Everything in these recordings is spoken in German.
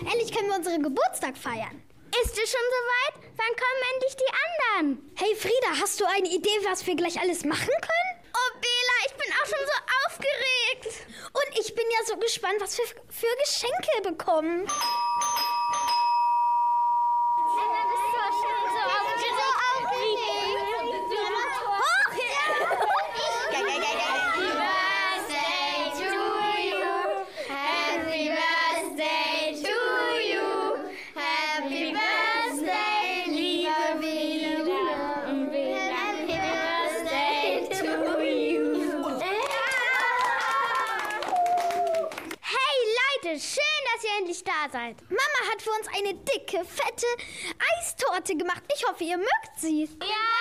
Endlich können wir unseren Geburtstag feiern. Ist es schon soweit? Wann kommen endlich die anderen? Hey Frieda, hast du eine Idee, was wir gleich alles machen können? Oh Bela, ich bin auch schon so aufgeregt. Und ich bin ja so gespannt, was wir für Geschenke bekommen. Eine dicke, fette Eistorte gemacht. Ich hoffe, ihr mögt sie. Ja!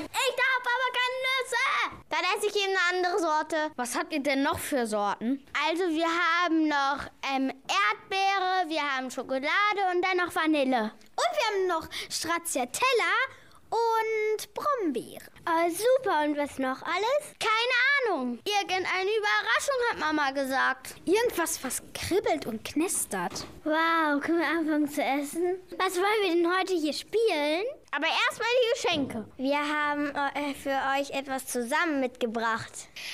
Ich darf aber keine Nüsse. Dann esse ich eben eine andere Sorte. Was habt ihr denn noch für Sorten? Also wir haben noch ähm, Erdbeere, wir haben Schokolade und dann noch Vanille. Und wir haben noch Stracciatella und Brombeere. Oh, super. Und was noch alles? Keine Ahnung. Irgendeine Überraschung hat Mama gesagt. Irgendwas, was kribbelt und knistert. Wow, können wir anfangen zu essen? Was wollen wir denn heute hier spielen? Aber erstmal die Geschenke. Wir haben äh, für euch etwas zusammen mitgebracht.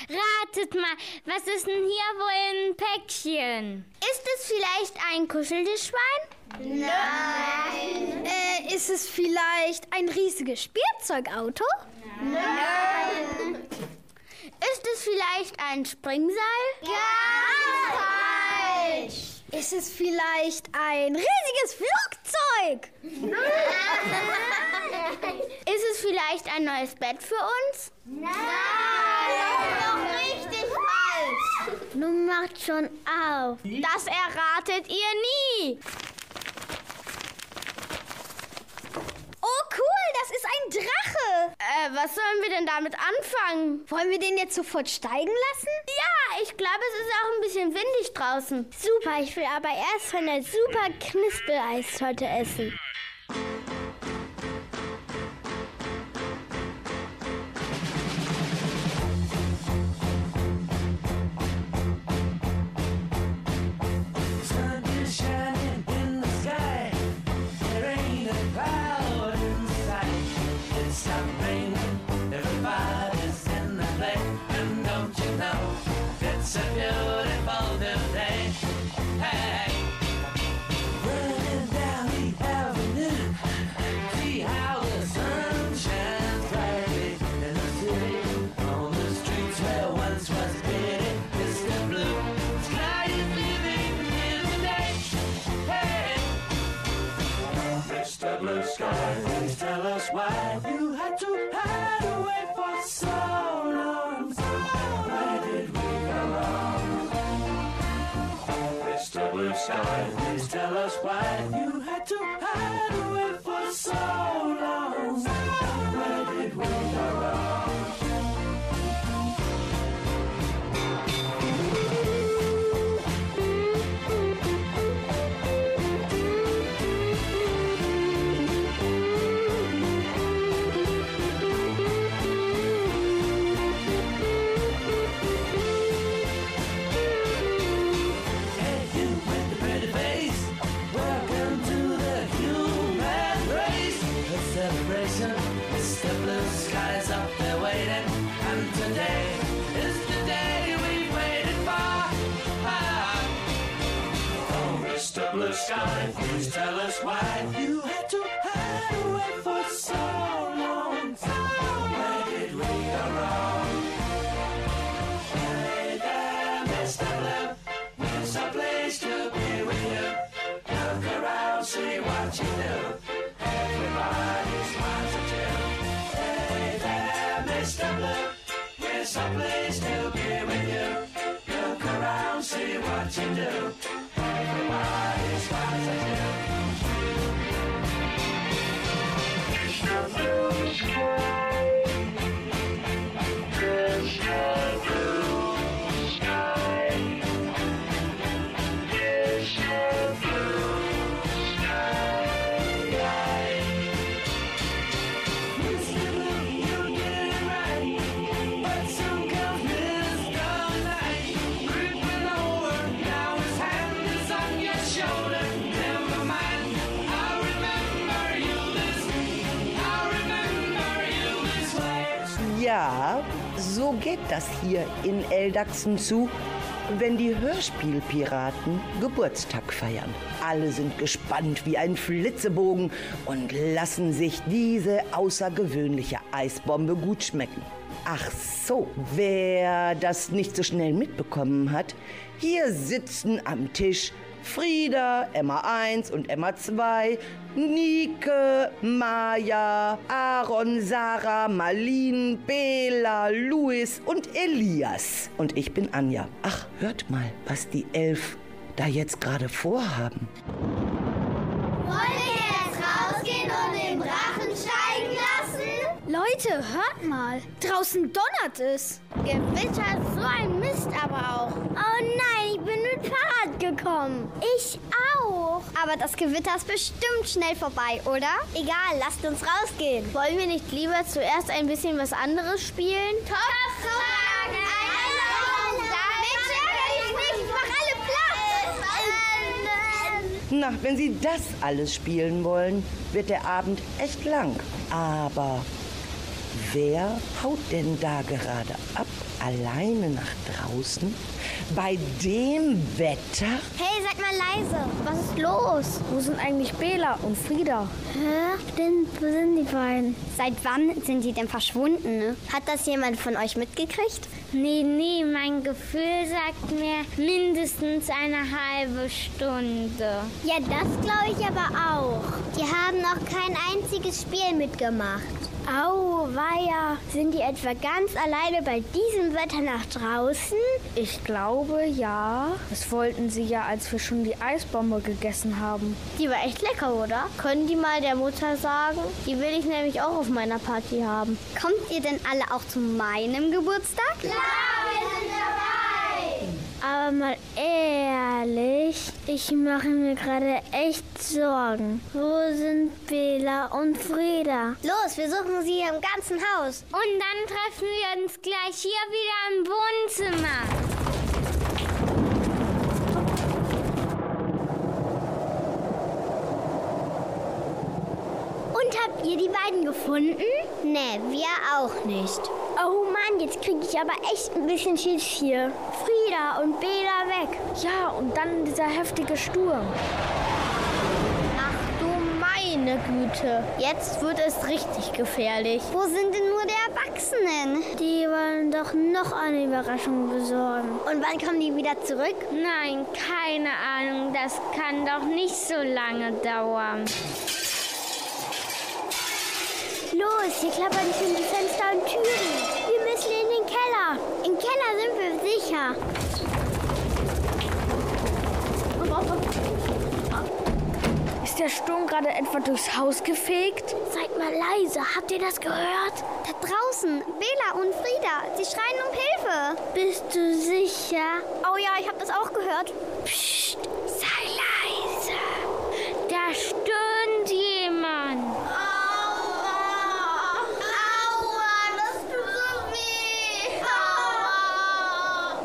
Ratet mal, was ist denn hier wohl ein Päckchen? Ist es vielleicht ein Kuscheltischschwein? Nein. Äh, ist es vielleicht ein riesiges Spielzeugauto? Nein. Ist es vielleicht ein Springseil? Ganz falsch. Ist es vielleicht ein riesiges Flugzeug? Nein. Ist es vielleicht ein neues Bett für uns? Nein. Das ist doch richtig falsch. Nun macht schon auf. Das erratet ihr nie. Oh, cool, das ist ein Drache. Äh, was sollen wir denn damit anfangen? Wollen wir den jetzt sofort steigen lassen? Ja, ich glaube, es ist auch ein bisschen windig draußen. Super, ich will aber erst von der super Knispel-Eistorte essen. To hide away for so long. So geht das hier in Eldachsen zu, wenn die Hörspielpiraten Geburtstag feiern. Alle sind gespannt wie ein Flitzebogen und lassen sich diese außergewöhnliche Eisbombe gut schmecken. Ach so, wer das nicht so schnell mitbekommen hat, hier sitzen am Tisch Frieda, Emma 1 und Emma 2, Nike, Maja, Aaron, Sarah, Marlene, Bela, Luis und Elias. Und ich bin Anja. Ach, hört mal, was die Elf da jetzt gerade vorhaben. Wollen Leute, hört mal. Draußen donnert es. Gewitter, so ein Mist aber auch. Oh nein, ich bin mit Fahrrad gekommen. Ich auch. Aber das Gewitter ist bestimmt schnell vorbei, oder? Egal, lasst uns rausgehen. Wollen wir nicht lieber zuerst ein bisschen was anderes spielen? Topfragen! Na, wenn Sie das alles spielen wollen, wird der Abend echt lang. Aber wer haut denn da gerade ab? Alleine nach draußen? Bei dem Wetter? Hey, seid mal leise. Was ist los? Wo sind eigentlich Bela und Frieda? Hä? Stimmt, wo sind die beiden? Seit wann sind die denn verschwunden? Ne? Hat das jemand von euch mitgekriegt? Nee, nee, mein Gefühl sagt mir mindestens eine halbe Stunde. Ja, das glaube ich aber auch. Die haben noch kein einziges Spiel mitgemacht. Au, weia. Sind die etwa ganz alleine bei diesem Wetter nach draußen? Ich glaube, ja. Das wollten sie ja, als wir schon die Eisbombe gegessen haben. Die war echt lecker, oder? Können die mal der Mutter sagen? Die will ich nämlich auch auf meiner Party haben. Kommt ihr denn alle auch zu meinem Geburtstag? Ja, wir sind dabei! Aber mal ehrlich, ich mache mir gerade echt Sorgen. Wo sind Bela und Frieda? Los, wir suchen sie im ganzen Haus. Und dann treffen wir uns gleich hier wieder im Wohnzimmer. Und habt ihr die beiden gefunden? Nee, wir auch nicht. Oh Mann, jetzt kriege ich aber echt ein bisschen Schiss hier. Frieda und Bela weg. Ja, und dann dieser heftige Sturm. Ach du meine Güte. Jetzt wird es richtig gefährlich. Wo sind denn nur die Erwachsenen? Die wollen doch noch eine Überraschung besorgen. Und wann kommen die wieder zurück? Nein, keine Ahnung, das kann doch nicht so lange dauern. Los, hier klappern schon die Fenster und Türen. Wir müssen in den Keller. Im Keller sind wir sicher. Ist der Sturm gerade etwa durchs Haus gefegt? Seid mal leise, habt ihr das gehört? Da draußen, Bela und Frieda, sie schreien um Hilfe. Bist du sicher? Oh ja, ich habe das auch gehört. Psst, sei leise. Da stöhnt jemand.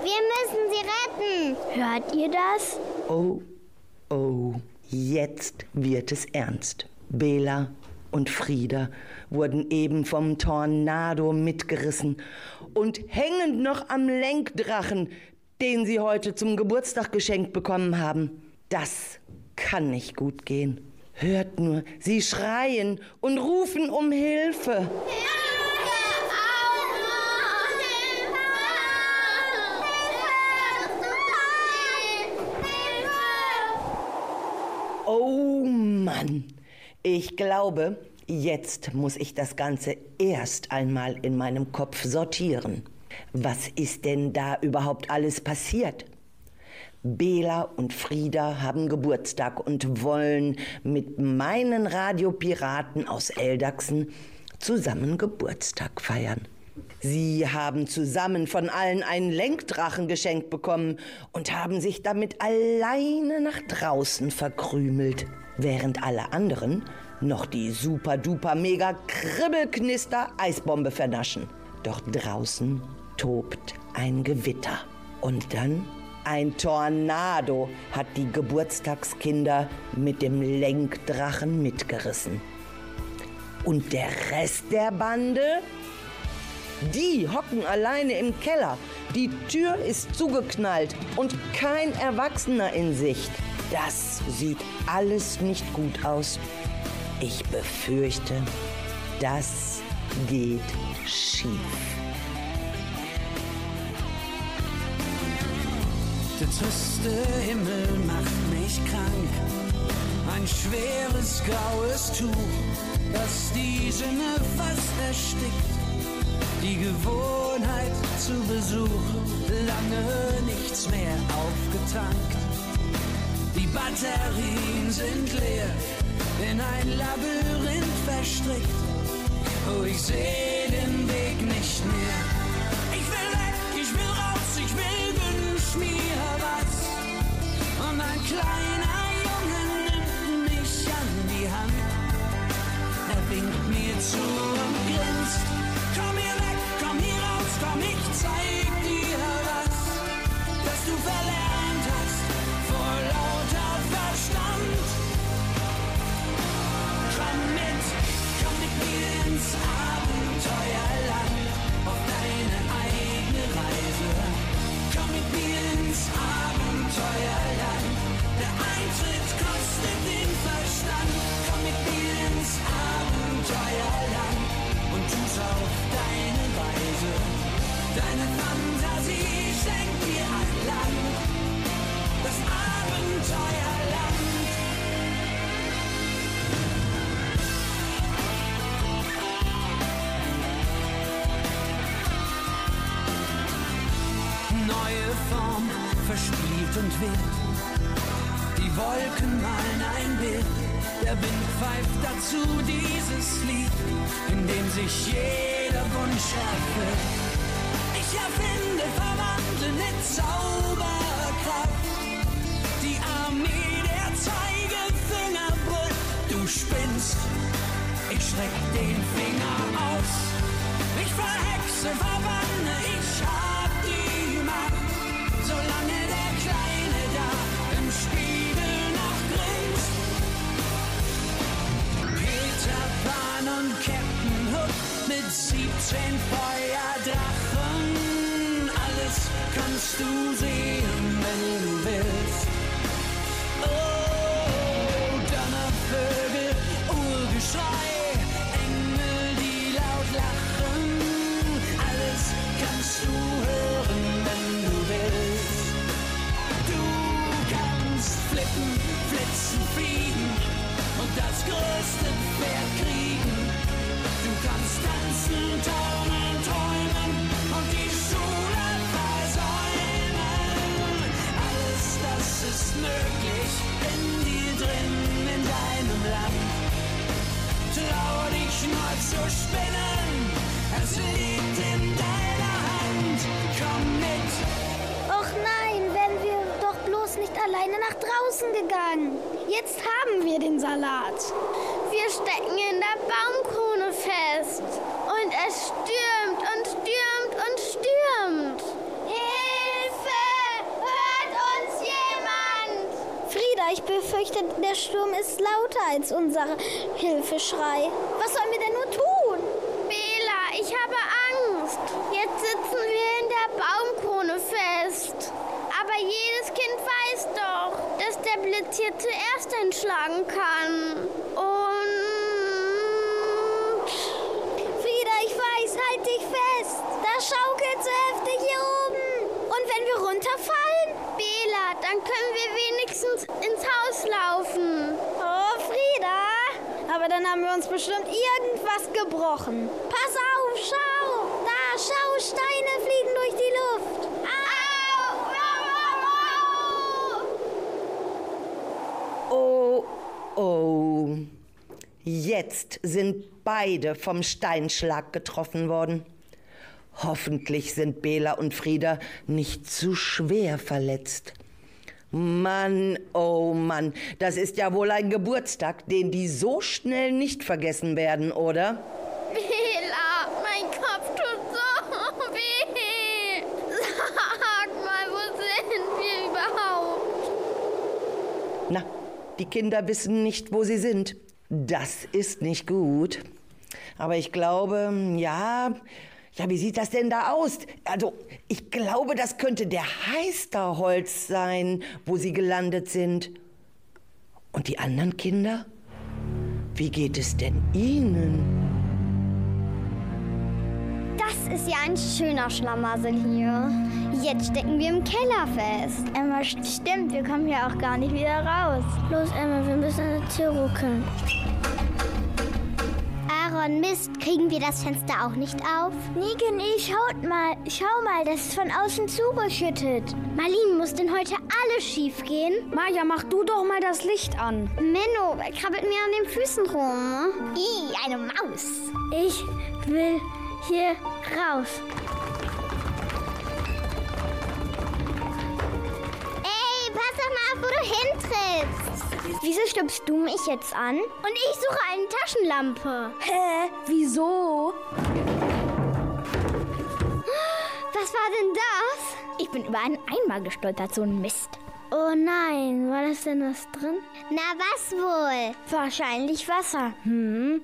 Wir müssen sie retten. Hört ihr das? Oh, oh, jetzt wird es ernst. Bela und Frieda wurden eben vom Tornado mitgerissen und hängen noch am Lenkdrachen, den sie heute zum Geburtstag geschenkt bekommen haben. Das kann nicht gut gehen. Hört nur, sie schreien und rufen um Hilfe. Oh Mann, ich glaube, jetzt muss ich das Ganze erst einmal in meinem Kopf sortieren. Was ist denn da überhaupt alles passiert? Bela und Frieda haben Geburtstag und wollen mit meinen Radiopiraten aus Eldachsen zusammen Geburtstag feiern. Sie haben zusammen von allen einen Lenkdrachen geschenkt bekommen und haben sich damit alleine nach draußen verkrümelt, während alle anderen noch die super duper mega Kribbelknister Eisbombe vernaschen. Doch draußen tobt ein Gewitter. Und dann ein Tornado hat die Geburtstagskinder mit dem Lenkdrachen mitgerissen. Und der Rest der Bande? Die hocken alleine im Keller. Die Tür ist zugeknallt und kein Erwachsener in Sicht. Das sieht alles nicht gut aus. Ich befürchte, das geht schief. Der triste Himmel macht mich krank. Ein schweres graues Tuch, das die Sinne fast erstickt. Die Gewohnheit zu Besuch, lange nichts mehr aufgetankt. Die Batterien sind leer, in ein Labyrinth verstrickt. Oh, ich sehe den Weg nicht mehr. Ich will weg, ich will raus, ich will wünsch mir was. Und ein kleiner Der Eintritt kostet den Verstand. Komm mit mir ins Abenteuerland und tu's auf deine Weise. Deine Fantasie schenkt dir ein Land, das Abenteuerland. Verspielt und wild. Die Wolken malen ein Bild, der Wind pfeift dazu dieses Lied, in dem sich jeder Wunsch erfüllt. Ich erfinde, verwandle mit Zauberkraft die Armee der Zeigefinger brüllt. Du spinnst, ich streck den Finger aus. Wir uns bestimmt irgendwas gebrochen. Pass auf, schau. Da, schau, Steine fliegen durch die Luft. Au! Au, au, au! Oh, oh. Jetzt sind beide vom Steinschlag getroffen worden. Hoffentlich sind Bela und Frieda nicht zu schwer verletzt. Mann, oh Mann, das ist ja wohl ein Geburtstag, den die so schnell nicht vergessen werden, oder? Bela, mein Kopf tut so weh. Sag mal, wo sind wir überhaupt? Na, die Kinder wissen nicht, wo sie sind. Das ist nicht gut. Aber ich glaube, ja, Ja, wie sieht das denn da aus? Also, ich glaube, das könnte der Heisterholz sein, wo sie gelandet sind. Und die anderen Kinder? Wie geht es denn ihnen? Das ist ja ein schöner Schlamassel hier. Jetzt stecken wir im Keller fest. Emma, stimmt, wir kommen hier auch gar nicht wieder raus. Los, Emma, wir müssen an der Tür ruckeln. Aaron, Mist, kriegen wir das Fenster auch nicht auf? Und ich, schaut mal, schau mal, das ist von außen zugeschüttet. Marlene, muss denn heute alles schief gehen? Maja, mach du doch mal das Licht an. Menno, krabbelt mir an den Füßen rum. Ih, eine Maus. Ich will hier raus. Wieso stupst du mich jetzt an? Und ich suche eine Taschenlampe. Hä? Wieso? Was war denn das? Ich bin über einen Eimer gestolpert, so ein Mist. Oh nein, war das denn was drin? Na, was wohl? Wahrscheinlich Wasser. Nee,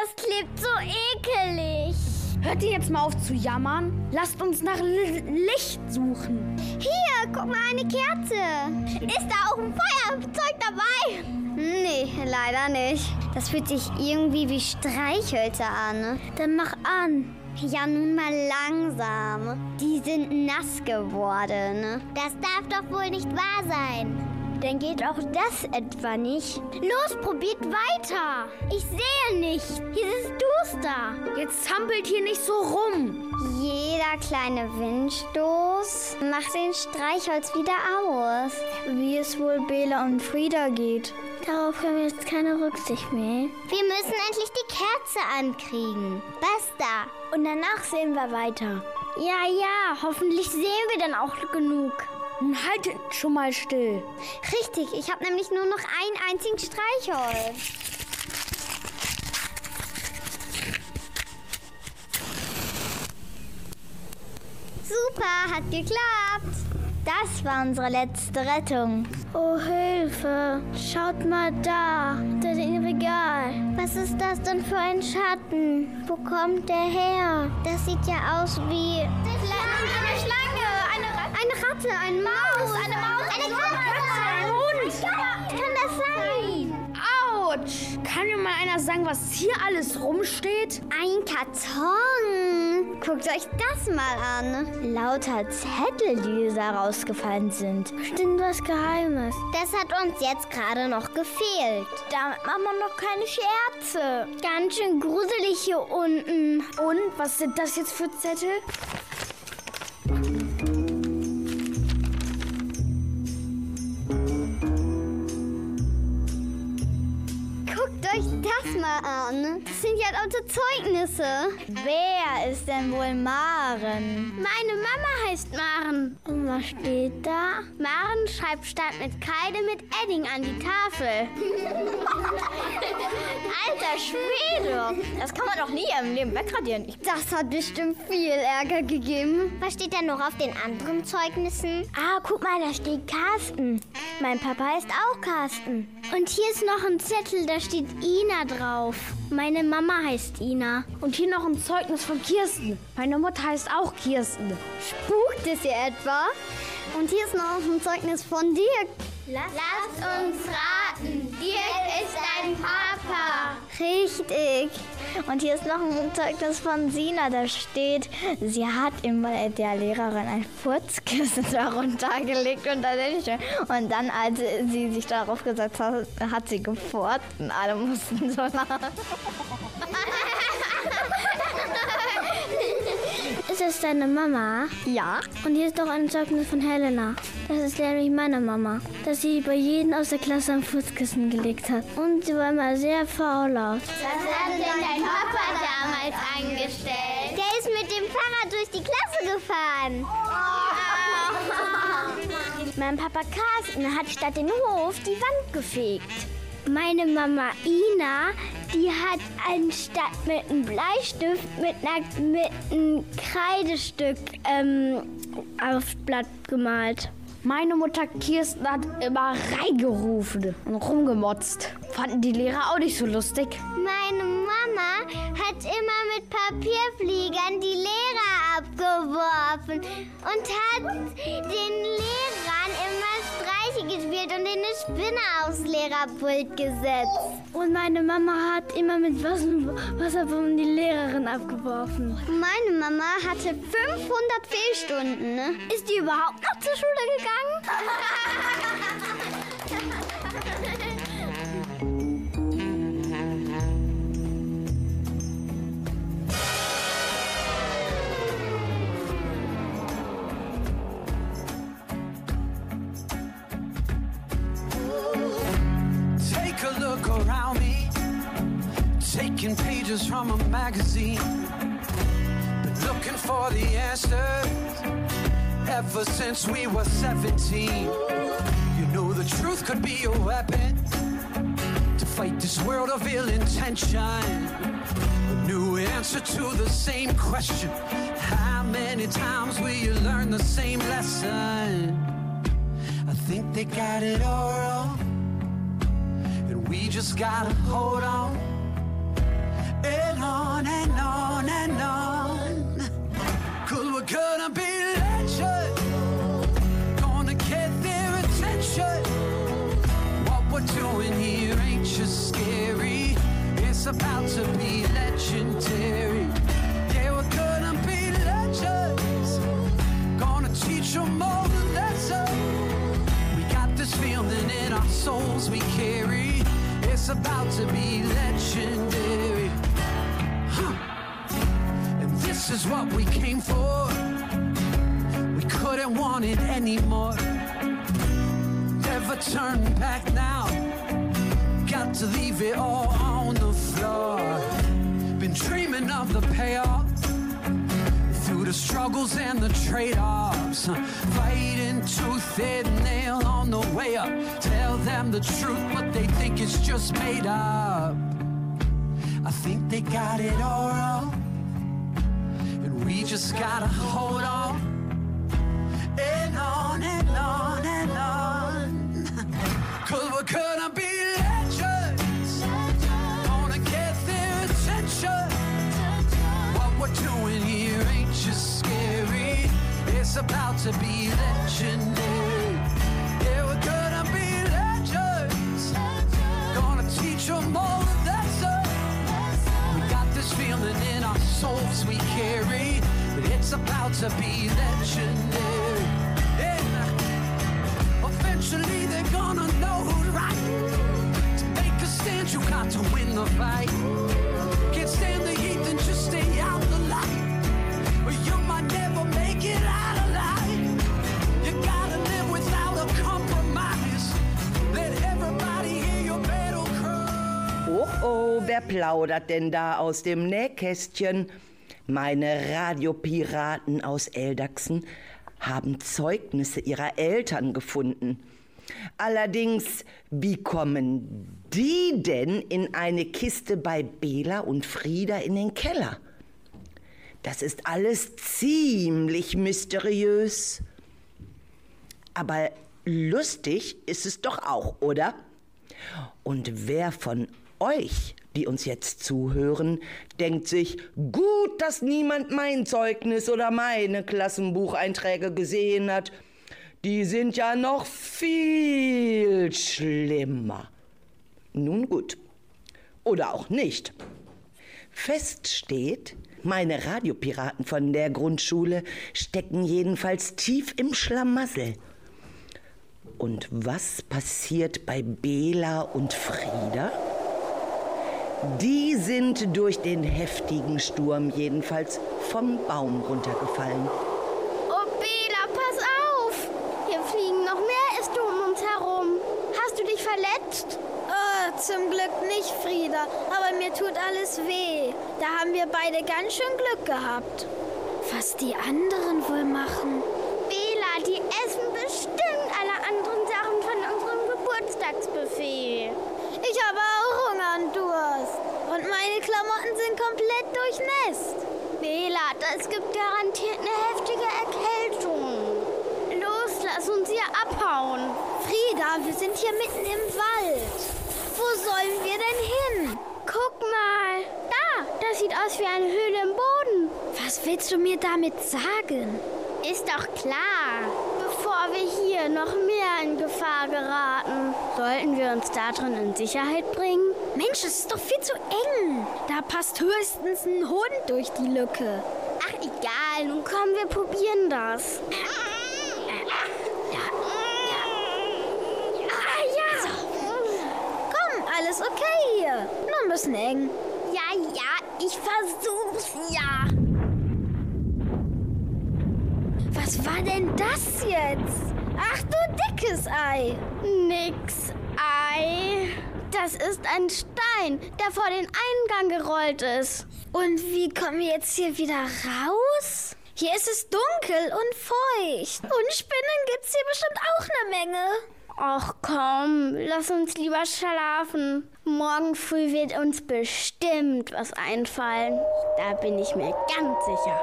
das klebt so ekelig. Hört ihr jetzt mal auf zu jammern? Lasst uns nach L Licht suchen. Hier, guck mal, eine Kerze. Ist da auch ein Feuerzeug dabei? Nee, leider nicht. Das fühlt sich irgendwie wie Streichhölzer an. Dann mach an. Ja, nun mal langsam. Die sind nass geworden. Das darf doch wohl nicht wahr sein. Dann geht auch das etwa nicht. Los, probiert weiter. Ich sehe nicht. Hier ist es duster. Jetzt zampelt hier nicht so rum. Jeder kleine Windstoß macht den Streichholz wieder aus. Wie es wohl Bela und Frieda geht. Darauf haben wir jetzt keine Rücksicht mehr. Wir müssen endlich die Kerze ankriegen. Basta. Und danach sehen wir weiter. Ja, ja, hoffentlich sehen wir dann auch genug. Nun haltet schon mal still. Richtig, ich habe nämlich nur noch einen einzigen Streichholz. Super, hat geklappt. Das war unsere letzte Rettung. Oh, Hilfe. Schaut mal da, unter dem Regal. Was ist das denn für ein Schatten? Wo kommt der her? Das sieht ja aus wie... Ratte, ein Maus, eine Maus, eine Katze, ein Hund. Kann das sein? Autsch! Kann mir mal einer sagen, was hier alles rumsteht? Ein Karton. Guckt euch das mal an. Lauter Zettel, die da rausgefallen sind. Bestimmt was Geheimes. Das hat uns jetzt gerade noch gefehlt. Damit machen wir noch keine Scherze. Ganz schön gruselig hier unten. Und was sind das jetzt für Zettel? An. Das sind ja lauter Zeugnisse. Wer ist denn wohl Maren? Meine Mama heißt Maren. Und was steht da? Maren schreibt statt mit Kreide mit Edding an die Tafel. Alter Schwede! Das kann man doch nie im Leben wegradieren. Ich Das hat bestimmt viel Ärger gegeben. Was steht denn noch auf den anderen Zeugnissen? Ah, guck mal, da steht Carsten. Mein Papa ist auch Carsten. Und hier ist noch ein Zettel, da steht Ina drauf. Meine Mama heißt Ina. Und hier noch ein Zeugnis von Kirsten. Meine Mutter heißt auch Kirsten. Spukt es hier etwa? Und hier ist noch ein Zeugnis von Dirk. Lasst uns raten, Dirk ist dein Papa. Richtig. Und hier ist noch ein Zeugnis von Sina, da steht, sie hat immer der Lehrerin ein Furzkissen darunter gelegt unter den Tisch. Und dann, als sie sich darauf gesetzt hat, hat sie gefurzt und alle mussten so lachen. Ist das deine Mama? Ja. Und hier ist doch ein Zeugnis von Helena. Das ist nämlich meine Mama. Dass sie bei jedem aus der Klasse ein Fußkissen gelegt hat. Und sie war immer sehr faul-laut. Was hat denn dein Papa damals angestellt? Der ist mit dem Fahrrad durch die Klasse gefahren. Mein Papa Carsten hat statt den Hof die Wand gefegt. Meine Mama Ina, die hat anstatt mit einem Bleistift mit, einer, mit einem Kreidestück ähm, aufs Blatt gemalt. Meine Mutter Kirsten hat immer reingerufen und rumgemotzt. Fanden die Lehrer auch nicht so lustig. Meine Mama hat immer mit Papierfliegern die Lehrer abgeworfen und hat den Lehrern immer Streiche gespielt und eine Spinne aufs Lehrerpult gesetzt. Und meine Mama hat immer mit Wasser- Wasserbomben die Lehrerin abgeworfen. Meine Mama hatte 500 Fehlstunden. Ne? Ist die überhaupt noch zur Schule gegangen? around me, taking pages from a magazine. Been looking for the answers ever since we were 17. You know the truth could be a weapon to fight this world of ill intention. A new answer to the same question. How many times will you learn the same lesson? I think they got it all just gotta hold on. And on and on and on. Cause we're gonna be legends. Gonna get their attention. What we're doing here ain't just scary. It's about to be legendary. Yeah, we're gonna be legends. Gonna teach them all the lessons. We got this feeling in our souls we carry. About to be legendary. And this is what we came for. We couldn't want it anymore. Never turn back now. Got to leave it all on the floor. Been dreaming of the payoff through the struggles and the trade-offs fighting tooth and nail on the way up. Tell them the truth but they think it's just made up. I think they got it all wrong. And we just gotta hold on It's about to be legendary. Yeah, we're gonna be legends. Gonna teach them all the lessons. We got this feeling in our souls we carry. That it's about to be legendary. Yeah. Eventually they're gonna know who's right. To make a stand, you got to win the fight. Wer plaudert denn da aus dem Nähkästchen? Meine Radiopiraten aus Eldachsen haben Zeugnisse ihrer Eltern gefunden. Allerdings, wie kommen die denn in eine Kiste bei Bela und Frieda in den Keller? Das ist alles ziemlich mysteriös. Aber lustig ist es doch auch, oder? Und wer von euch, die uns jetzt zuhören, denkt sich, gut, dass niemand mein Zeugnis oder meine Klassenbucheinträge gesehen hat. Die sind ja noch viel schlimmer. Nun gut. Oder auch nicht. Fest steht, meine Radiopiraten von der Grundschule stecken jedenfalls tief im Schlamassel. Und was passiert bei Bela und Frieda? Die sind durch den heftigen Sturm jedenfalls vom Baum runtergefallen. Oh, Bela, pass auf! Hier fliegen noch mehr Äste um uns herum. Hast du dich verletzt? Oh, zum Glück nicht, Frieda. Aber mir tut alles weh. Da haben wir beide ganz schön Glück gehabt. Was die anderen wohl machen? Bela, die essen bestimmt alle anderen Sachen von unserem Geburtstagsbuffet. Ich habe auch Hunger und Durst. Und meine Klamotten sind komplett durchnässt. Das gibt garantiert eine heftige Erkältung. Los, lass uns hier abhauen. Frieda, wir sind hier mitten im Wald. Wo sollen wir denn hin? Guck mal, da das sieht aus wie eine Höhle im Boden. Was willst du mir damit sagen? Ist doch klar. Bevor wir hier noch mehr in Gefahr geraten, sollten wir uns da drin in Sicherheit bringen. Mensch, es ist doch viel zu eng. Da passt höchstens ein Hund durch die Lücke. Ach, egal. Nun komm, wir probieren das. Ah, ja. Komm, alles okay hier. Nur ein bisschen eng. Ja, ja, ich versuch's ja. Was war denn das jetzt? Ach du dickes Ei. Nix, Ei. Das ist ein Stein, der vor den Eingang gerollt ist. Und wie kommen wir jetzt hier wieder raus? Hier ist es dunkel und feucht. Und Spinnen gibt's hier bestimmt auch eine Menge. Ach komm, lass uns lieber schlafen. Morgen früh wird uns bestimmt was einfallen. Da bin ich mir ganz sicher.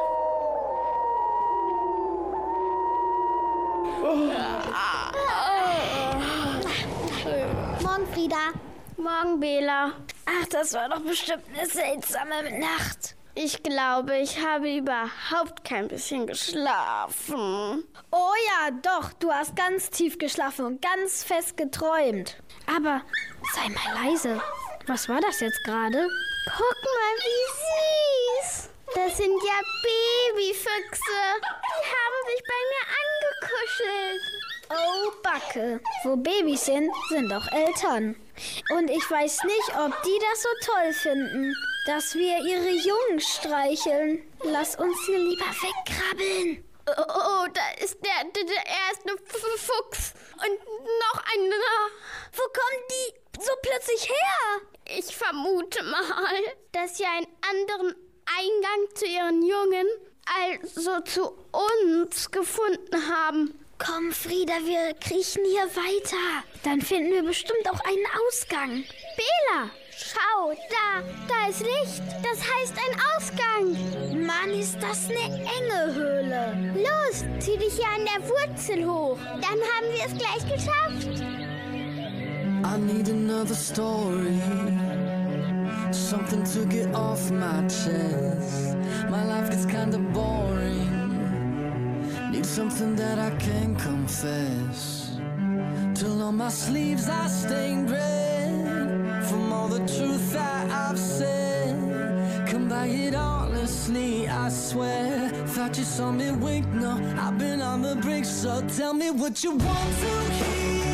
Morgen, Frieda. Morgen, Bela. Ach, das war doch bestimmt eine seltsame Nacht. Ich glaube, ich habe überhaupt kein bisschen geschlafen. Oh ja, doch, du hast ganz tief geschlafen und ganz fest geträumt. Aber sei mal leise. Was war das jetzt gerade? Guck mal, wie süß. Das sind ja Babyfüchse. Die haben sich bei mir angekuschelt. Oh, Backe. Wo Babys sind, sind auch Eltern. Und ich weiß nicht, ob die das so toll finden, dass wir ihre Jungen streicheln. Lass uns hier lieber wegkrabbeln. Oh, oh, da ist der, der, der erste Fuchs. Und noch einer. Wo kommen die so plötzlich her? Ich vermute mal, dass sie einen anderen Eingang zu ihren Jungen, also zu uns, gefunden haben. Komm, Frieda, wir kriechen hier weiter. Dann finden wir bestimmt auch einen Ausgang. Bela, schau, da, da ist Licht. Das heißt ein Ausgang. Mann, ist das eine enge Höhle. Los, zieh dich hier an der Wurzel hoch. Dann haben wir es gleich geschafft. I need another story. Something to get off my chest. My life gets kinda boring. Need something that I can confess. Till on my sleeves I stained red. From all the truth that I've said. Come by it honestly, I swear. Thought you saw me wink, no, I've been on the brink. So tell me what you want to hear.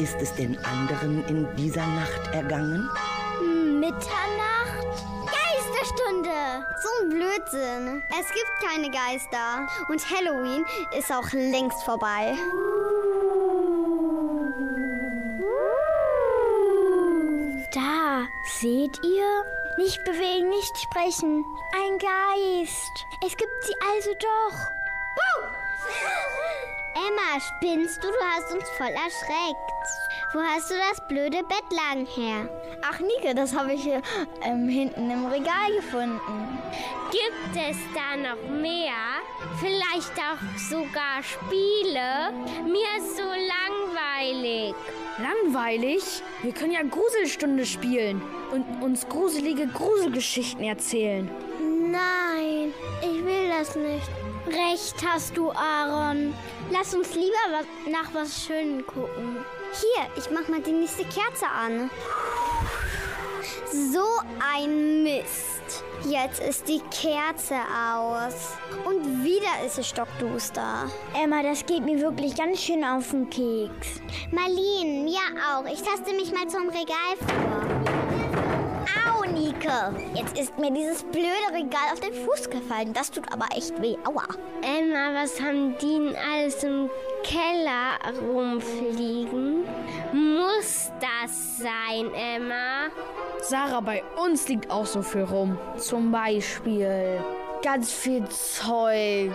Ist es den anderen in dieser Nacht ergangen? Mitternacht? Geisterstunde! So ein Blödsinn. Es gibt keine Geister. Und Halloween ist auch längst vorbei. Da, seht ihr? Nicht bewegen, nicht sprechen. Ein Geist. Es gibt sie also doch. Emma, spinnst du? Du hast uns voll erschreckt. Wo hast du das blöde Bettlaken her? Ach, Nike, das habe ich hier ähm, hinten im Regal gefunden. Gibt es da noch mehr? Vielleicht auch sogar Spiele? Mir ist so langweilig. Langweilig? Wir können ja Gruselstunde spielen und uns gruselige Gruselgeschichten erzählen. Nein, ich will das nicht. Recht hast du, Aaron. Lass uns lieber was, nach was Schönem gucken. Hier, ich mach mal die nächste Kerze an. So ein Mist. Jetzt ist die Kerze aus. Und wieder ist es stockduster. Emma, das geht mir wirklich ganz schön auf den Keks. Marlene, mir auch. Ich taste mich mal zum Regal vor. Au, Nike. Jetzt ist mir dieses blöde Regal auf den Fuß gefallen. Das tut aber echt weh. Aua. Emma, was haben die denn alles im Keller rumfliegen? Muss das sein, Emma? Sarah, bei uns liegt auch so viel rum. Zum Beispiel ganz viel Zeug.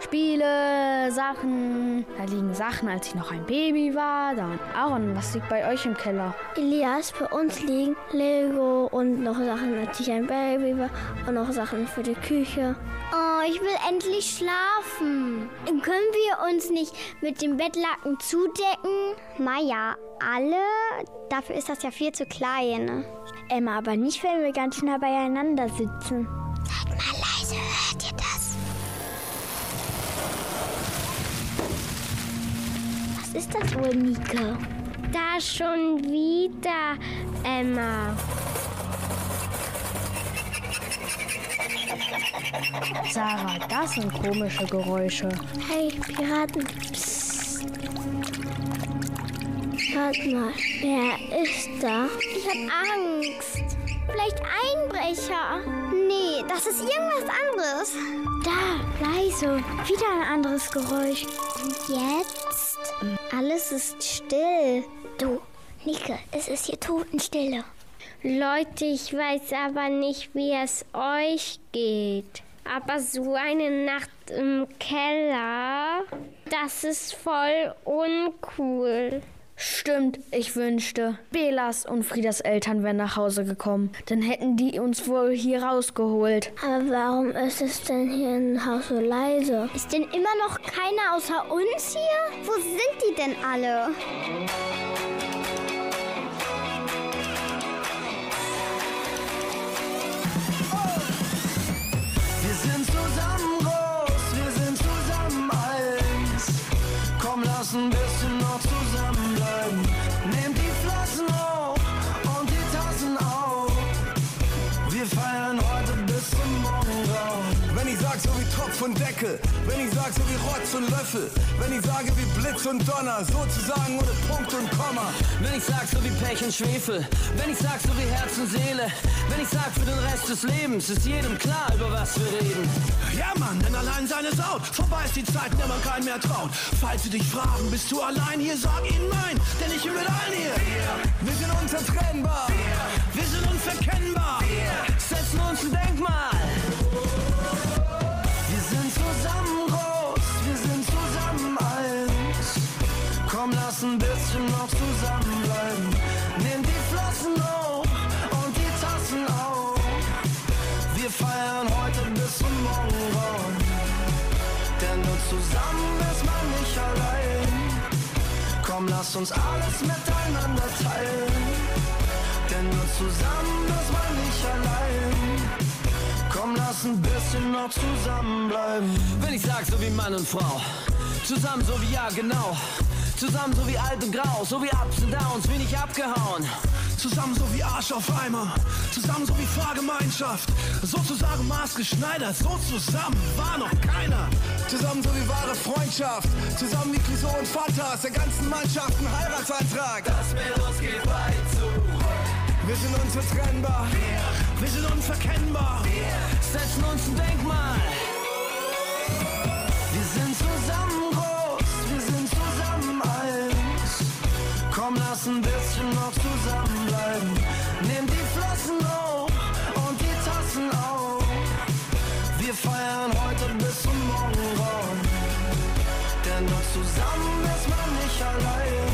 Spiele, Sachen. Da liegen Sachen, als ich noch ein Baby war. Dann Aaron, was liegt bei euch im Keller? Elias, bei uns liegen Lego und noch Sachen, als ich ein Baby war. Und noch Sachen für die Küche. Oh, ich will endlich schlafen. Können wir uns nicht mit dem Bettlaken zudecken? Maja, alle? Dafür ist das ja viel zu klein. Emma, aber nicht, wenn wir ganz nah beieinander sitzen. Seid mal Was ist das wohl, Nike? Da schon wieder, Emma. Sarah, das sind komische Geräusche. Hey, Piraten. Psst. Hört mal, wer ist da? Ich hab Angst. Vielleicht Einbrecher. Nee, das ist irgendwas anderes. Da, leise. Wieder ein anderes Geräusch. Jetzt? Alles ist still. Du, Nike, es ist hier Totenstille. Leute, ich weiß aber nicht, wie es euch geht. Aber so eine Nacht im Keller, das ist voll uncool. Stimmt, ich wünschte, Belas und Friedas Eltern wären nach Hause gekommen. Dann hätten die uns wohl hier rausgeholt. Aber warum ist es denn hier im Haus so leise? Ist denn immer noch keiner außer uns hier? Wo sind die denn alle? Wir sind zusammen groß, wir sind zusammen eins. Komm, lass ein bisschen noch zusammenbleiben. Sag so wie Tropf und Deckel, wenn ich sag so wie Rotz und Löffel, wenn ich sage wie Blitz und Donner, sozusagen ohne Punkt und Komma. Wenn ich sag so wie Pech und Schwefel, wenn ich sag so wie Herz und Seele, wenn ich sag für den Rest des Lebens, ist jedem klar, über was wir reden. Ja Mann, denn allein seine Saut, vorbei ist die Zeit, in der man keinen mehr traut. Falls sie dich fragen, bist du allein hier, sag ihnen nein, denn ich bin mit allen hier. Wir sind unzertrennbar, wir sind unverkennbar. Setzen uns ein Denkmal. Lass ein bisschen noch zusammenbleiben. Nimm die Flossen hoch und die Tassen auf. Wir feiern heute bis zum Morgengrauen. Denn nur zusammen ist man nicht allein. Komm, lass uns alles miteinander teilen. Denn nur zusammen ist man nicht allein. Komm, lass ein bisschen noch zusammenbleiben. Wenn ich sag, so wie Mann und Frau. Zusammen so wie ja, genau. Zusammen so wie alt und grau, so wie Ups und Downs, wenig abgehauen. Zusammen so wie Arsch auf Eimer. Zusammen so wie Fahrgemeinschaft. Sozusagen maßgeschneidert. So zusammen war noch keiner. Zusammen so wie wahre Freundschaft. Zusammen wie Clouseau und Vatas. Der ganzen Mannschaft ein Heiratsantrag. Das mit uns geht weit zu. Wir sind unzertrennbar. Wir sind unverkennbar. Setzen uns ein Denkmal. Komm, lass ein bisschen noch zusammenbleiben. Nimm die Flossen hoch und die Tassen auf. Wir feiern heute bis zum Morgengrauen. Denn nur zusammen ist man nicht allein.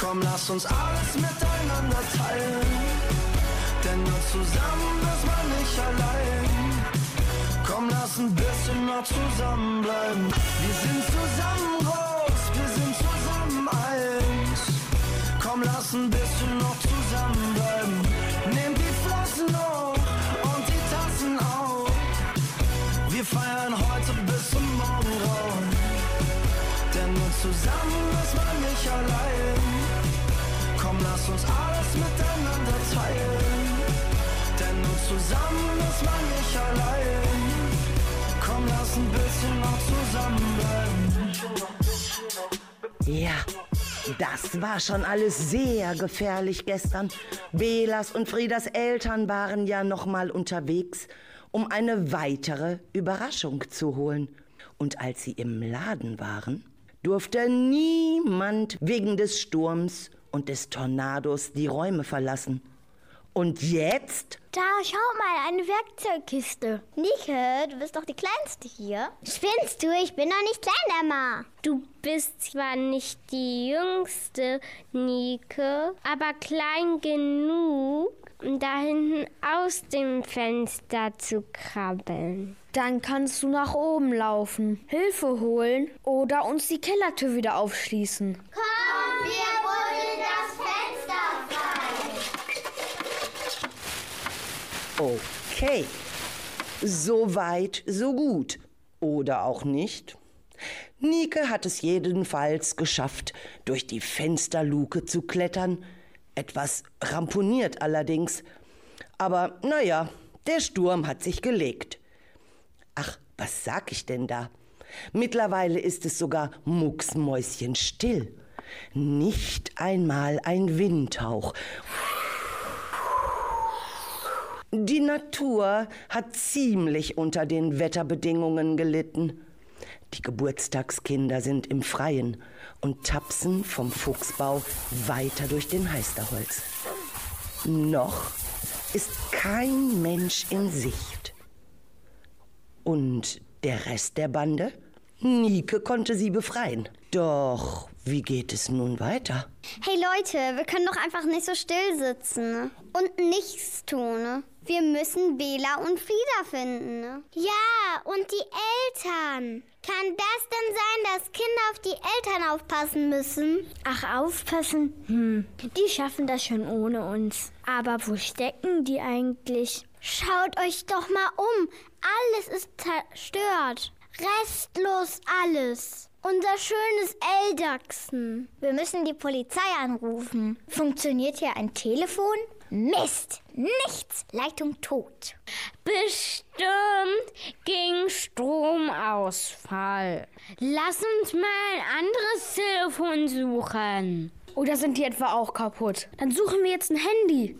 Komm, lass uns alles miteinander teilen. Denn nur zusammen ist man nicht allein. Komm, lass ein bisschen noch zusammenbleiben. Wir sind zusammen groß, wir sind zusammen eins. Komm, lass ein bisschen noch zusammenbleiben. Nimm die Flossen hoch und die Tassen auf. Wir feiern heute bis zum Morgengrauen. Denn nur zusammen ist man nicht allein. Komm, lass uns alles miteinander teilen. Denn nur zusammen ist man nicht allein. Komm, lass ein bisschen noch zusammenbleiben. Ja, das war schon alles sehr gefährlich gestern. Belas und Friedas Eltern waren ja noch mal unterwegs, um eine weitere Überraschung zu holen. Und als sie im Laden waren, durfte niemand wegen des Sturms und des Tornados die Räume verlassen. Und jetzt? Da, schau mal, eine Werkzeugkiste. Nike, du bist doch die Kleinste hier. Spinnst du? Ich bin doch nicht klein, Emma. Du bist zwar nicht die jüngste, Nike, aber klein genug, um da hinten aus dem Fenster zu krabbeln. Dann kannst du nach oben laufen, Hilfe holen oder uns die Kellertür wieder aufschließen. Komm, wir holen das Fenster Okay. So weit, so gut. Oder auch nicht. Nike hat es jedenfalls geschafft, durch die Fensterluke zu klettern. Etwas ramponiert allerdings. Aber naja, der Sturm hat sich gelegt. Ach, was sag ich denn da? Mittlerweile ist es sogar mucksmäuschenstill. Nicht einmal ein Windhauch. Die Natur hat ziemlich unter den Wetterbedingungen gelitten. Die Geburtstagskinder sind im Freien und tapsen vom Fuchsbau weiter durch den Heisterholz. Noch ist kein Mensch in Sicht. Und der Rest der Bande? Nike konnte sie befreien. Doch wie geht es nun weiter? Hey Leute, wir können doch einfach nicht so still sitzen und nichts tun. Wir müssen Bela und Frieda finden. Ja, und die Eltern. Kann das denn sein, dass Kinder auf die Eltern aufpassen müssen? Ach, aufpassen? Hm, die schaffen das schon ohne uns. Aber wo stecken die eigentlich? Schaut euch doch mal um. Alles ist zerstört. Restlos alles. Unser schönes Eldachsen. Wir müssen die Polizei anrufen. Funktioniert hier ein Telefon? Mist! Nichts! Leitung tot. Bestimmt ging Stromausfall. Lass uns mal ein anderes Telefon suchen. Oder sind die etwa auch kaputt? Dann suchen wir jetzt ein Handy.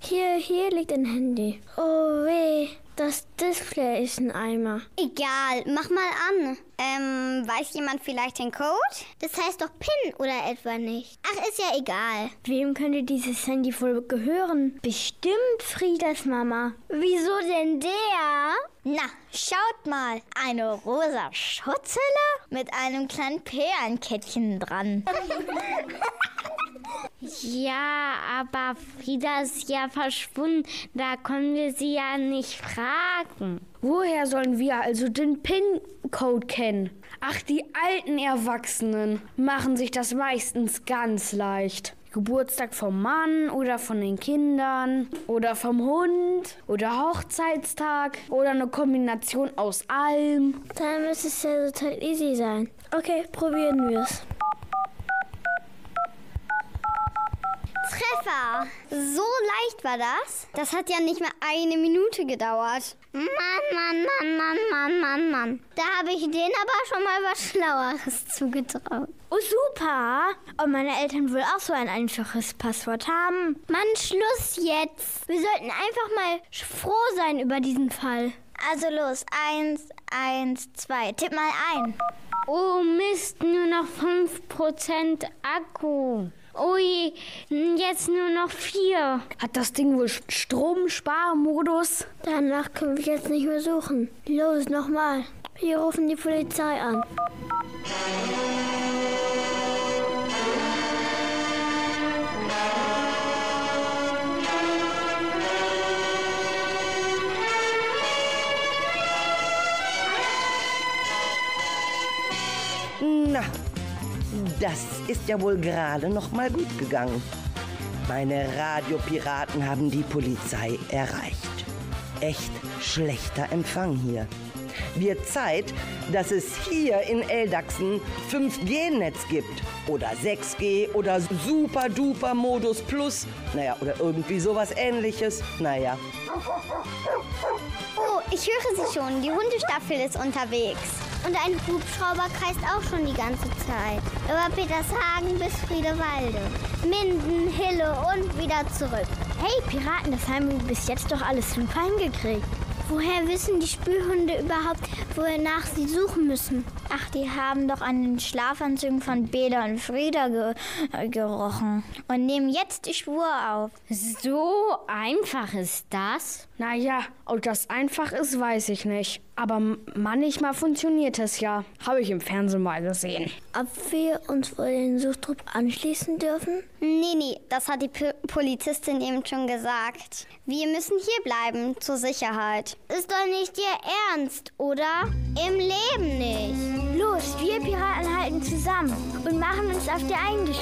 Hier, hier liegt ein Handy. Oh weh, das Display ist ein Eimer. Egal, mach mal an. Ähm, weiß jemand vielleicht den Code? Das heißt doch PIN oder etwa nicht. Ach, ist ja egal. Wem könnte dieses Handy wohl gehören? Bestimmt Friedas Mama. Wieso denn der? Na, schaut mal. Eine rosa Schutzhülle mit einem kleinen Perlenkettchen dran. Ja, aber Frieda ist ja verschwunden. Da können wir sie ja nicht fragen. Woher sollen wir also den PIN-Code kennen? Ach, die alten Erwachsenen machen sich das meistens ganz leicht. Geburtstag vom Mann oder von den Kindern oder vom Hund oder Hochzeitstag oder eine Kombination aus allem. Dann müsste es ja total easy sein. Okay, probieren wir es. Super. So leicht war das. Das hat ja nicht mal eine Minute gedauert. Mann, Mann, Mann, Mann, Mann, Mann, Mann. Da habe ich denen aber schon mal was Schlaueres zugetraut. Oh, super. Und meine Eltern wohl auch so ein einfaches Passwort haben. Mann, Schluss jetzt. Wir sollten einfach mal froh sein über diesen Fall. Also los, eins, eins, zwei. Tipp mal ein. Oh Mist, nur noch 5% Akku. Ui, jetzt nur noch 4. Hat das Ding wohl Stromsparmodus? Danach können wir jetzt nicht mehr suchen. Los, nochmal. Wir rufen die Polizei an. Na, das ist ja wohl gerade noch mal gut gegangen. Meine Radiopiraten haben die Polizei erreicht. Echt schlechter Empfang hier. Wird Zeit, dass es hier in Eldachsen 5G-Netz gibt. Oder 6G oder Super-Duper-Modus Plus. Naja, oder irgendwie sowas ähnliches. Naja, Oh, ich höre sie schon. Die Hundestaffel ist unterwegs. Und ein Hubschrauber kreist auch schon die ganze Zeit. Über Petershagen bis Friedewalde. Minden, Hille und wieder zurück. Hey, Piraten, das haben wir bis jetzt doch alles super hingekriegt. Woher wissen die Spürhunde überhaupt, wonach sie suchen müssen? Ach, die haben doch an den Schlafanzügen von Beda und Frieda ge äh, gerochen und nehmen jetzt die Spur auf. So einfach ist das? Naja, ob das einfach ist, weiß ich nicht. Aber manchmal funktioniert es ja. Habe ich im Fernsehen mal gesehen. Ob wir uns wohl den Suchtrupp anschließen dürfen? Nee, nee, das hat die P Polizistin eben schon gesagt. Wir müssen hier bleiben, zur Sicherheit. Ist doch nicht Ihr Ernst, oder? Im Leben nicht. Los, wir Piraten halten zusammen und machen uns auf die eigene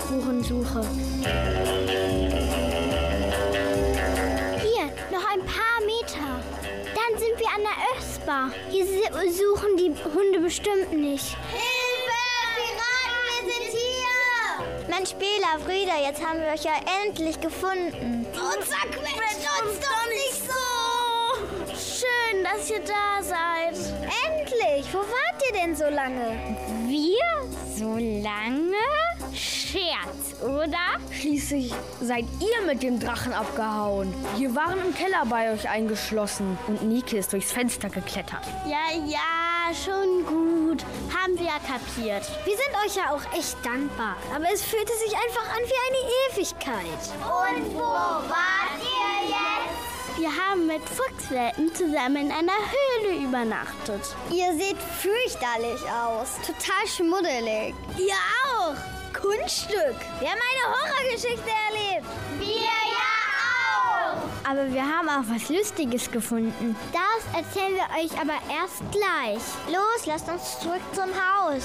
Dann sind wir an der Östbar. Hier suchen die Hunde bestimmt nicht. Hilfe! Piraten, wir sind hier! Mensch, Bela, Frieda, jetzt haben wir euch ja endlich gefunden. Und zerquetscht uns doch nicht so! Schön, dass ihr da seid. Endlich! Wo wart ihr denn so lange? Wir? So lange? Scherz, oder? Schließlich seid ihr mit dem Drachen abgehauen. Wir waren im Keller bei euch eingeschlossen und Nike ist durchs Fenster geklettert. Ja, ja, schon gut. Haben wir ja kapiert. Wir sind euch ja auch echt dankbar. Aber es fühlte sich einfach an wie eine Ewigkeit. Und wo wart ihr jetzt? Wir haben mit Fuchswelten zusammen in einer Höhle übernachtet. Ihr seht fürchterlich aus. Total schmuddelig. Ihr auch! Kunststück! Wir haben eine Horrorgeschichte erlebt. Wir ja auch! Aber wir haben auch was Lustiges gefunden. Das erzählen wir euch aber erst gleich. Los, lasst uns zurück zum Haus.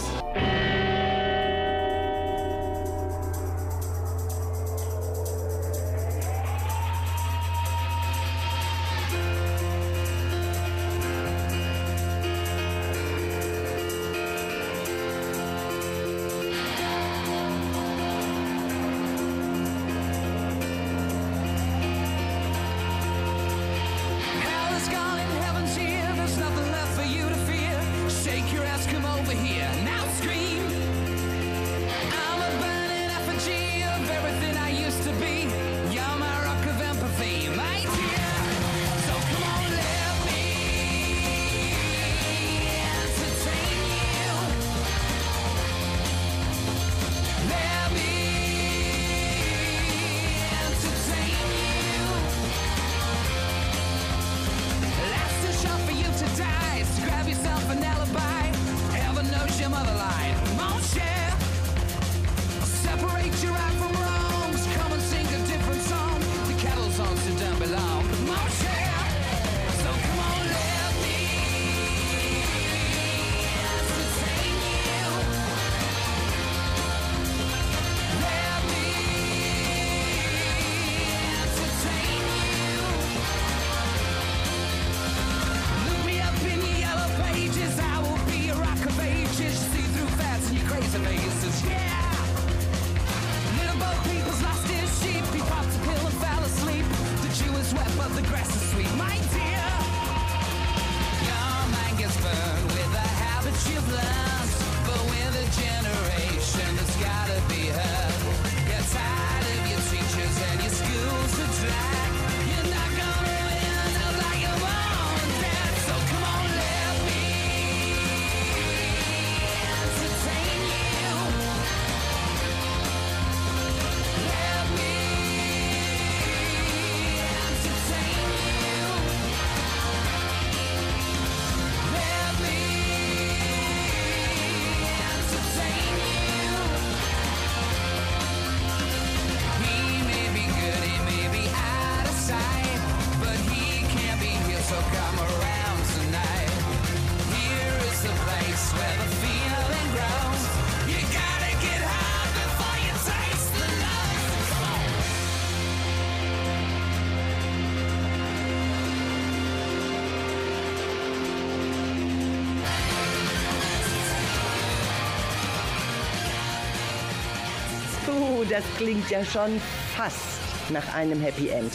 Das klingt ja schon fast nach einem Happy End.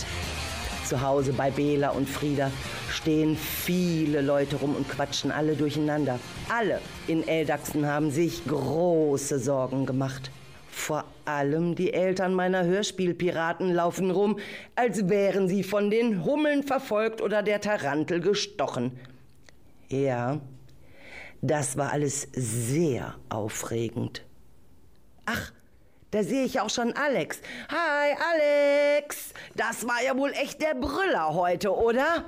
Zu Hause bei Bela und Frieda stehen viele Leute rum und quatschen alle durcheinander. Alle in Eldachsen haben sich große Sorgen gemacht. Vor allem die Eltern meiner Hörspielpiraten laufen rum, als wären sie von den Hummeln verfolgt oder der Tarantel gestochen. Ja, das war alles sehr aufregend. Ach, da sehe ich auch schon Alex. Hi, Alex! Das war ja wohl echt der Brüller heute, oder?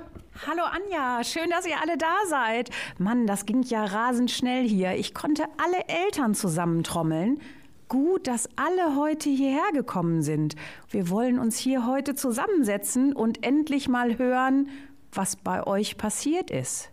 Hallo Anja, schön, dass ihr alle da seid. Mann, das ging ja rasend schnell hier. Ich konnte alle Eltern zusammentrommeln. Gut, dass alle heute hierher gekommen sind. Wir wollen uns hier heute zusammensetzen und endlich mal hören, was bei euch passiert ist.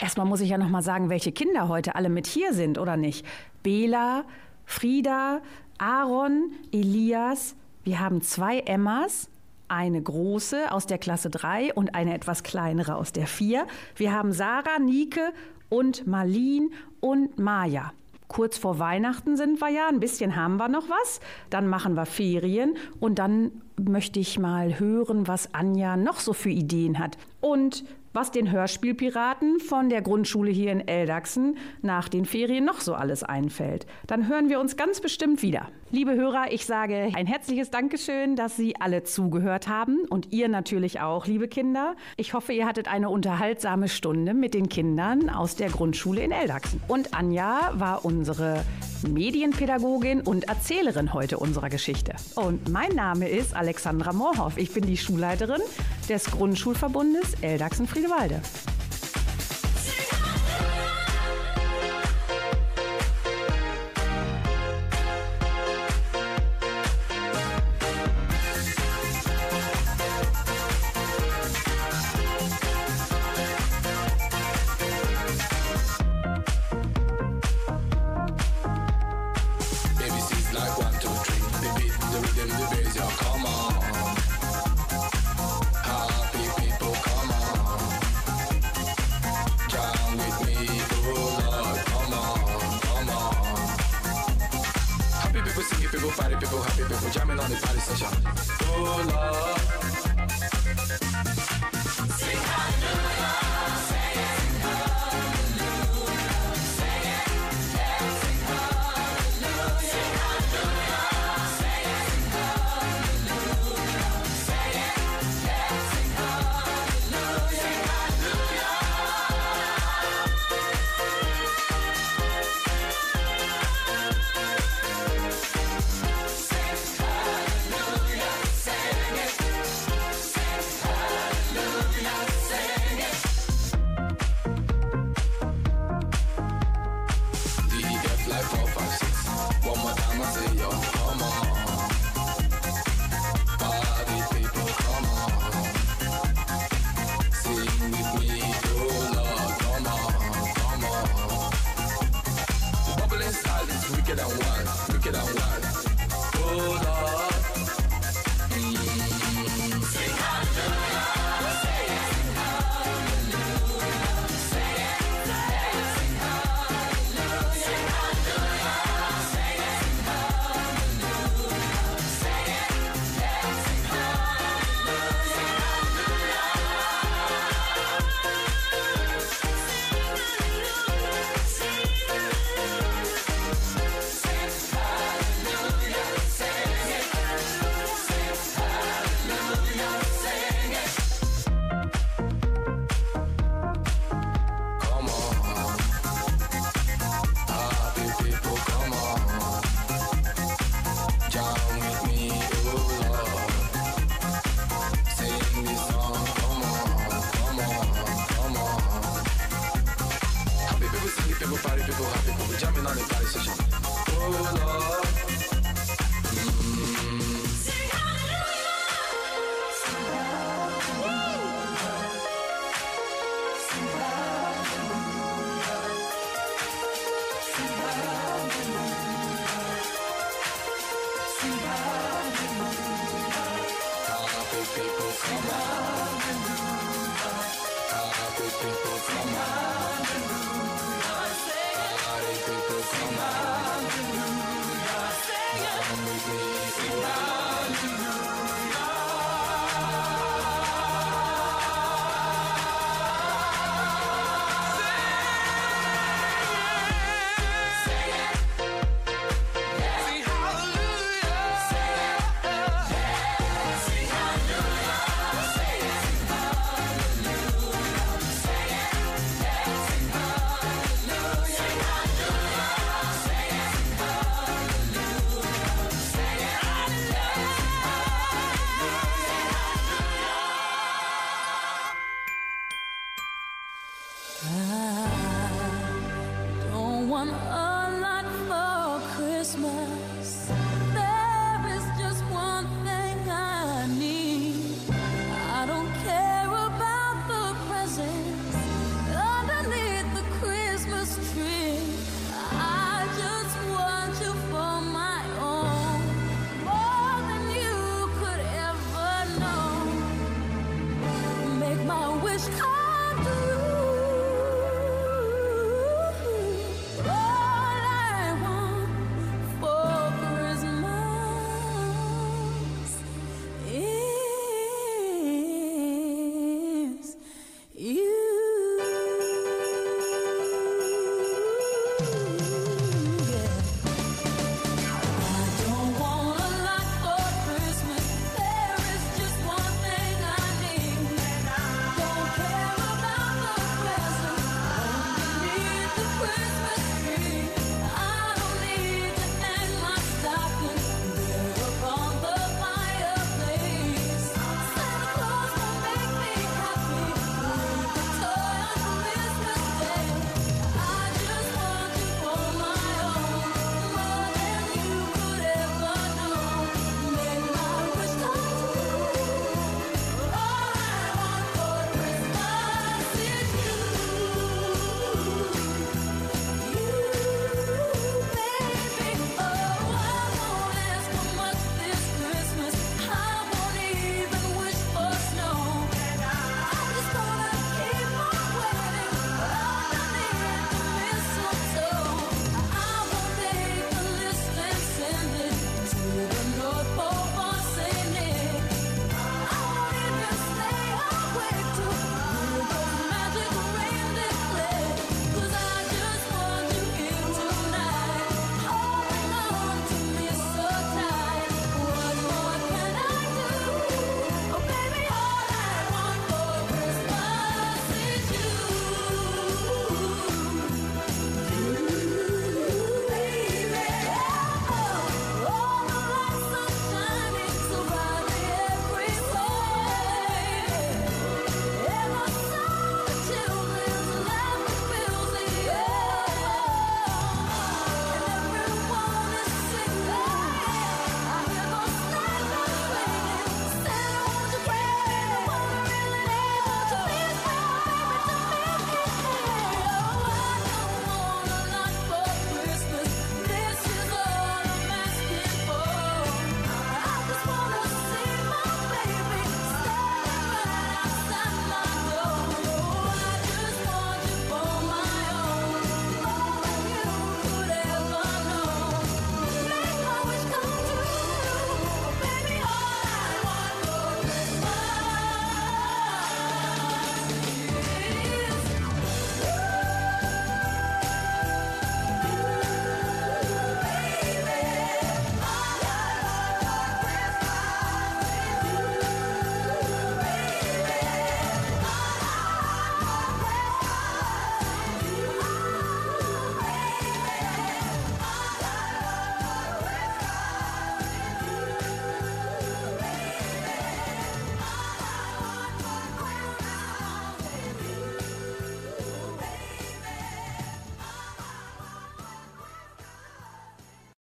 Erstmal muss ich ja noch mal sagen, welche Kinder heute alle mit hier sind, oder nicht? Bela, Frieda, Aaron, Elias. Wir haben zwei Emmas, eine große aus der Klasse 3 und eine etwas kleinere aus der 4. Wir haben Sarah, Nike und Marlene und Maja. Kurz vor Weihnachten sind wir ja, ein bisschen haben wir noch was. Dann machen wir Ferien und dann möchte ich mal hören, was Anja noch so für Ideen hat. Und was den Hörspielpiraten von der Grundschule hier in Eldachsen nach den Ferien noch so alles einfällt. Dann hören wir uns ganz bestimmt wieder. Liebe Hörer, ich sage ein herzliches Dankeschön, dass Sie alle zugehört haben und ihr natürlich auch, liebe Kinder. Ich hoffe, ihr hattet eine unterhaltsame Stunde mit den Kindern aus der Grundschule in Eldachsen. Und Anja war unsere Medienpädagogin und Erzählerin heute unserer Geschichte. Und mein Name ist Alexandra Moorhoff. Ich bin die Schulleiterin des Grundschulverbundes Eldachsen-Friedewalde. Baby people, party people, happy people, jamming on the party session. Oh Lord.